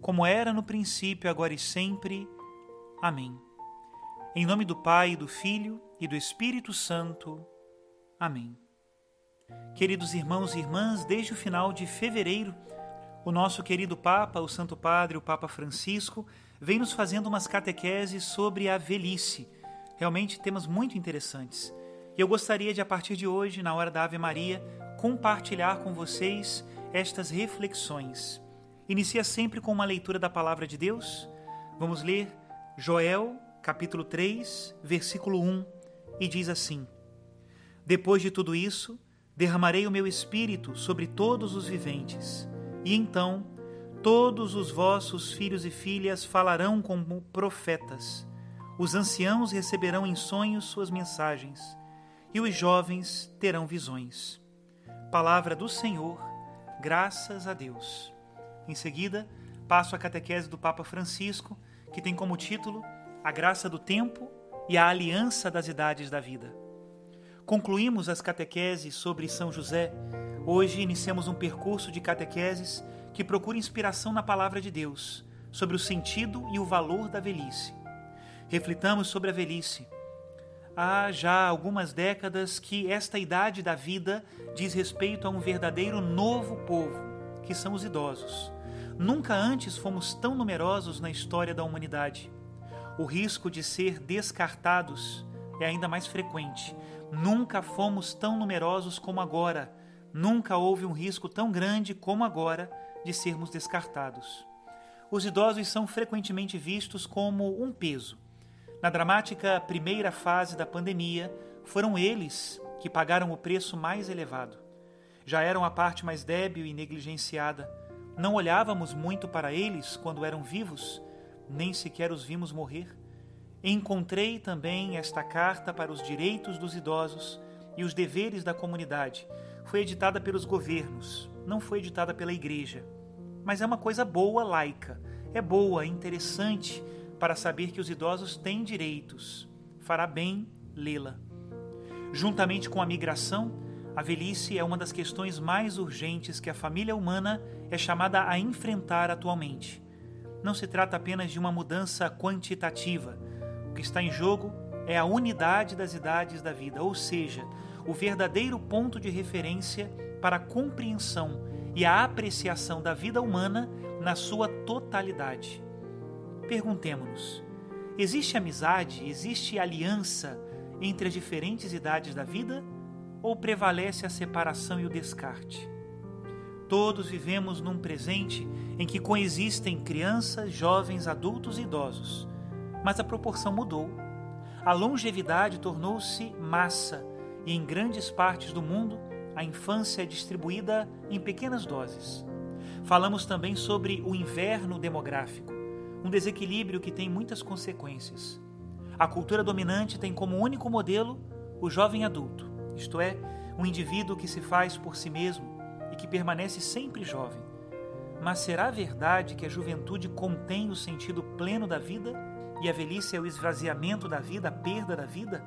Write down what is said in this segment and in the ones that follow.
como era no princípio, agora e sempre. Amém. Em nome do Pai, do Filho e do Espírito Santo. Amém. Queridos irmãos e irmãs, desde o final de fevereiro, o nosso querido Papa, o Santo Padre, o Papa Francisco, vem nos fazendo umas catequeses sobre a velhice. Realmente temas muito interessantes. E eu gostaria de, a partir de hoje, na hora da Ave Maria, compartilhar com vocês estas reflexões inicia sempre com uma leitura da palavra de Deus. Vamos ler Joel, capítulo 3, versículo 1, e diz assim: Depois de tudo isso, derramarei o meu espírito sobre todos os viventes, e então todos os vossos filhos e filhas falarão como profetas. Os anciãos receberão em sonhos suas mensagens, e os jovens terão visões. Palavra do Senhor, graças a Deus. Em seguida, passo a catequese do Papa Francisco, que tem como título A Graça do Tempo e a Aliança das Idades da Vida. Concluímos as catequeses sobre São José. Hoje iniciamos um percurso de catequeses que procura inspiração na palavra de Deus sobre o sentido e o valor da velhice. Reflitamos sobre a velhice. Há já algumas décadas que esta idade da vida diz respeito a um verdadeiro novo povo, que são os idosos Nunca antes fomos tão numerosos na história da humanidade. O risco de ser descartados é ainda mais frequente. Nunca fomos tão numerosos como agora. Nunca houve um risco tão grande como agora de sermos descartados. Os idosos são frequentemente vistos como um peso. Na dramática primeira fase da pandemia, foram eles que pagaram o preço mais elevado. Já eram a parte mais débil e negligenciada não olhávamos muito para eles quando eram vivos, nem sequer os vimos morrer. Encontrei também esta carta para os direitos dos idosos e os deveres da comunidade. Foi editada pelos governos, não foi editada pela igreja. Mas é uma coisa boa, laica. É boa, interessante para saber que os idosos têm direitos. Fará bem lê-la. Juntamente com a migração, a velhice é uma das questões mais urgentes que a família humana é chamada a enfrentar atualmente. Não se trata apenas de uma mudança quantitativa. O que está em jogo é a unidade das idades da vida, ou seja, o verdadeiro ponto de referência para a compreensão e a apreciação da vida humana na sua totalidade. Perguntemos-nos: existe amizade, existe aliança entre as diferentes idades da vida? Ou prevalece a separação e o descarte? Todos vivemos num presente em que coexistem crianças, jovens, adultos e idosos, mas a proporção mudou. A longevidade tornou-se massa e em grandes partes do mundo a infância é distribuída em pequenas doses. Falamos também sobre o inverno demográfico, um desequilíbrio que tem muitas consequências. A cultura dominante tem como único modelo o jovem adulto isto é, um indivíduo que se faz por si mesmo e que permanece sempre jovem. Mas será verdade que a juventude contém o sentido pleno da vida e a velhice é o esvaziamento da vida, a perda da vida?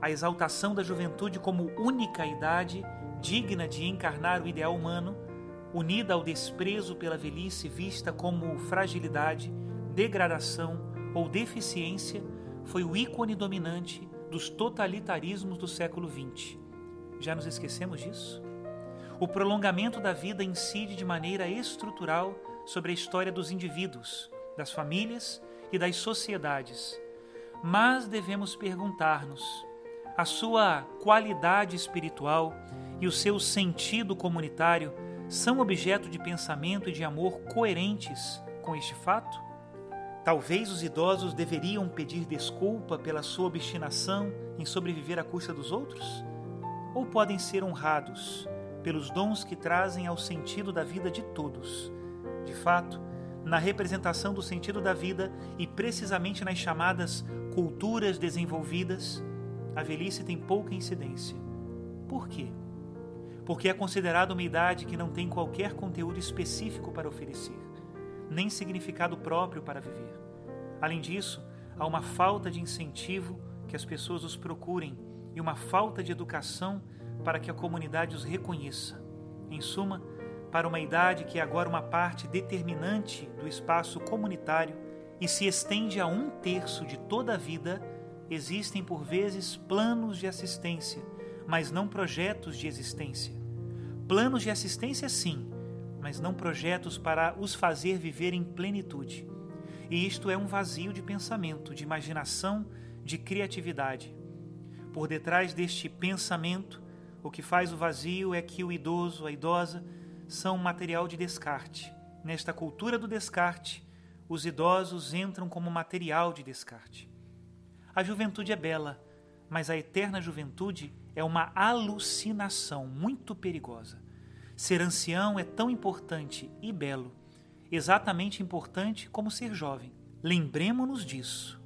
A exaltação da juventude como única idade digna de encarnar o ideal humano, unida ao desprezo pela velhice vista como fragilidade, degradação ou deficiência, foi o ícone dominante dos totalitarismos do século XX. Já nos esquecemos disso? O prolongamento da vida incide de maneira estrutural sobre a história dos indivíduos, das famílias e das sociedades, mas devemos perguntar-nos: a sua qualidade espiritual e o seu sentido comunitário são objeto de pensamento e de amor coerentes com este fato? Talvez os idosos deveriam pedir desculpa pela sua obstinação em sobreviver à custa dos outros? Ou podem ser honrados pelos dons que trazem ao sentido da vida de todos? De fato, na representação do sentido da vida e precisamente nas chamadas culturas desenvolvidas, a velhice tem pouca incidência. Por quê? Porque é considerada uma idade que não tem qualquer conteúdo específico para oferecer, nem significado próprio para viver. Além disso, há uma falta de incentivo que as pessoas os procurem e uma falta de educação para que a comunidade os reconheça. Em suma, para uma idade que é agora uma parte determinante do espaço comunitário e se estende a um terço de toda a vida, existem por vezes planos de assistência, mas não projetos de existência. Planos de assistência, sim, mas não projetos para os fazer viver em plenitude. E isto é um vazio de pensamento, de imaginação, de criatividade. Por detrás deste pensamento, o que faz o vazio é que o idoso, a idosa, são material de descarte. Nesta cultura do descarte, os idosos entram como material de descarte. A juventude é bela, mas a eterna juventude é uma alucinação muito perigosa. Ser ancião é tão importante e belo, exatamente importante como ser jovem. Lembremos-nos disso.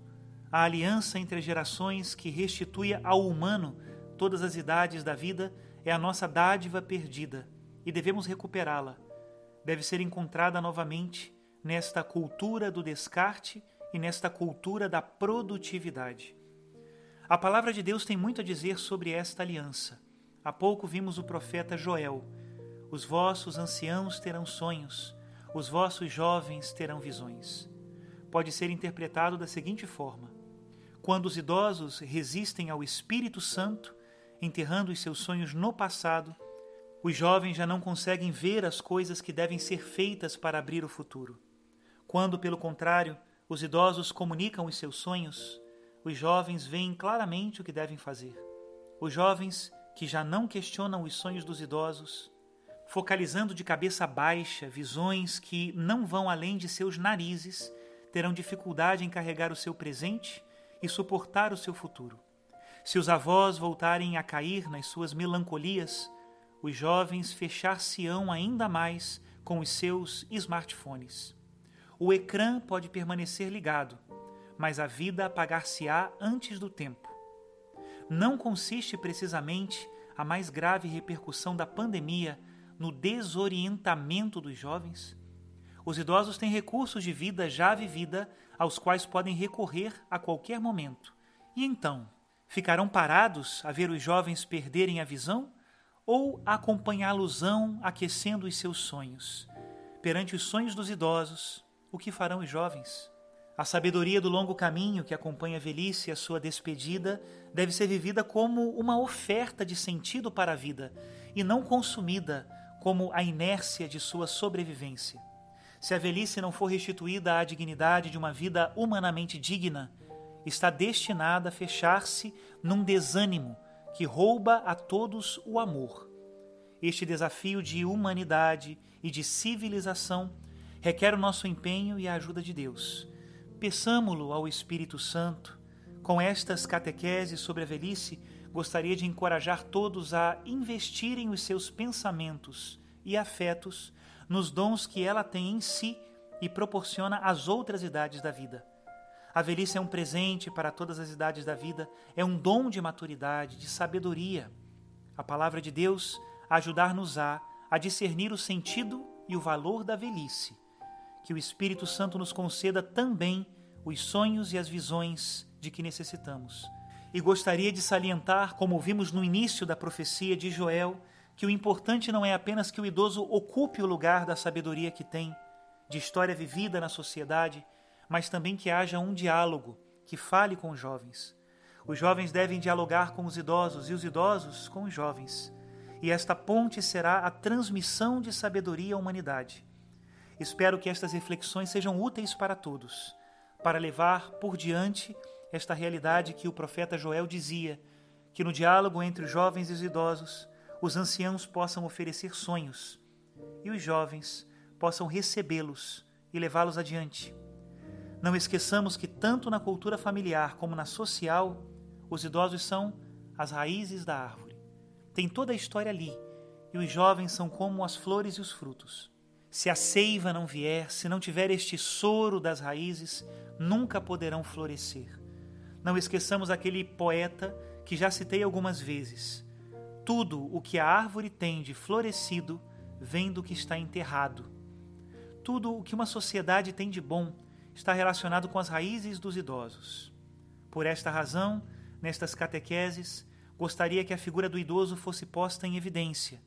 A aliança entre as gerações que restitui ao humano todas as idades da vida é a nossa dádiva perdida e devemos recuperá-la. Deve ser encontrada novamente nesta cultura do descarte e nesta cultura da produtividade. A palavra de Deus tem muito a dizer sobre esta aliança. Há pouco vimos o profeta Joel: Os vossos anciãos terão sonhos, os vossos jovens terão visões. Pode ser interpretado da seguinte forma: quando os idosos resistem ao Espírito Santo, enterrando os seus sonhos no passado, os jovens já não conseguem ver as coisas que devem ser feitas para abrir o futuro. Quando, pelo contrário, os idosos comunicam os seus sonhos, os jovens veem claramente o que devem fazer. Os jovens que já não questionam os sonhos dos idosos, focalizando de cabeça baixa visões que não vão além de seus narizes, terão dificuldade em carregar o seu presente e suportar o seu futuro. Se os avós voltarem a cair nas suas melancolias, os jovens fechar-se-ão ainda mais com os seus smartphones. O ecrã pode permanecer ligado, mas a vida apagar-se-á antes do tempo. Não consiste precisamente a mais grave repercussão da pandemia no desorientamento dos jovens? Os idosos têm recursos de vida já vivida aos quais podem recorrer a qualquer momento. E então, ficarão parados a ver os jovens perderem a visão? ou acompanhá-losão aquecendo os seus sonhos. Perante os sonhos dos idosos, o que farão os jovens? A sabedoria do longo caminho que acompanha a velhice e a sua despedida deve ser vivida como uma oferta de sentido para a vida e não consumida como a inércia de sua sobrevivência. Se a velhice não for restituída à dignidade de uma vida humanamente digna, está destinada a fechar-se num desânimo que rouba a todos o amor. Este desafio de humanidade e de civilização requer o nosso empenho e a ajuda de Deus. Peçamo-lo ao Espírito Santo. Com estas catequeses sobre a velhice, gostaria de encorajar todos a investirem os seus pensamentos e afetos nos dons que ela tem em si e proporciona às outras idades da vida. A velhice é um presente para todas as idades da vida, é um dom de maturidade, de sabedoria. A palavra de Deus ajudar-nos-á a discernir o sentido e o valor da velhice. Que o Espírito Santo nos conceda também os sonhos e as visões de que necessitamos. E gostaria de salientar, como vimos no início da profecia de Joel, que o importante não é apenas que o idoso ocupe o lugar da sabedoria que tem, de história vivida na sociedade, mas também que haja um diálogo, que fale com os jovens. Os jovens devem dialogar com os idosos e os idosos com os jovens. E esta ponte será a transmissão de sabedoria à humanidade. Espero que estas reflexões sejam úteis para todos. para levar por diante esta realidade que o profeta Joel dizia, que no diálogo entre os jovens e os idosos, os anciãos possam oferecer sonhos e os jovens possam recebê-los e levá-los adiante. Não esqueçamos que, tanto na cultura familiar como na social, os idosos são as raízes da árvore. Tem toda a história ali, e os jovens são como as flores e os frutos. Se a seiva não vier, se não tiver este soro das raízes, nunca poderão florescer. Não esqueçamos aquele poeta que já citei algumas vezes. Tudo o que a árvore tem de florescido vem do que está enterrado. Tudo o que uma sociedade tem de bom está relacionado com as raízes dos idosos. Por esta razão, nestas catequeses, gostaria que a figura do idoso fosse posta em evidência,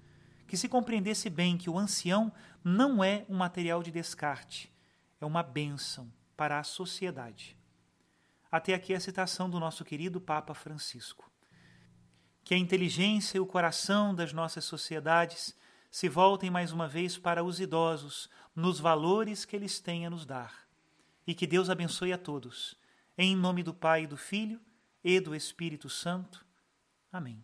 que se compreendesse bem que o ancião não é um material de descarte, é uma bênção para a sociedade. Até aqui a citação do nosso querido Papa Francisco. Que a inteligência e o coração das nossas sociedades se voltem mais uma vez para os idosos, nos valores que eles têm a nos dar. E que Deus abençoe a todos. Em nome do Pai, do Filho e do Espírito Santo. Amém.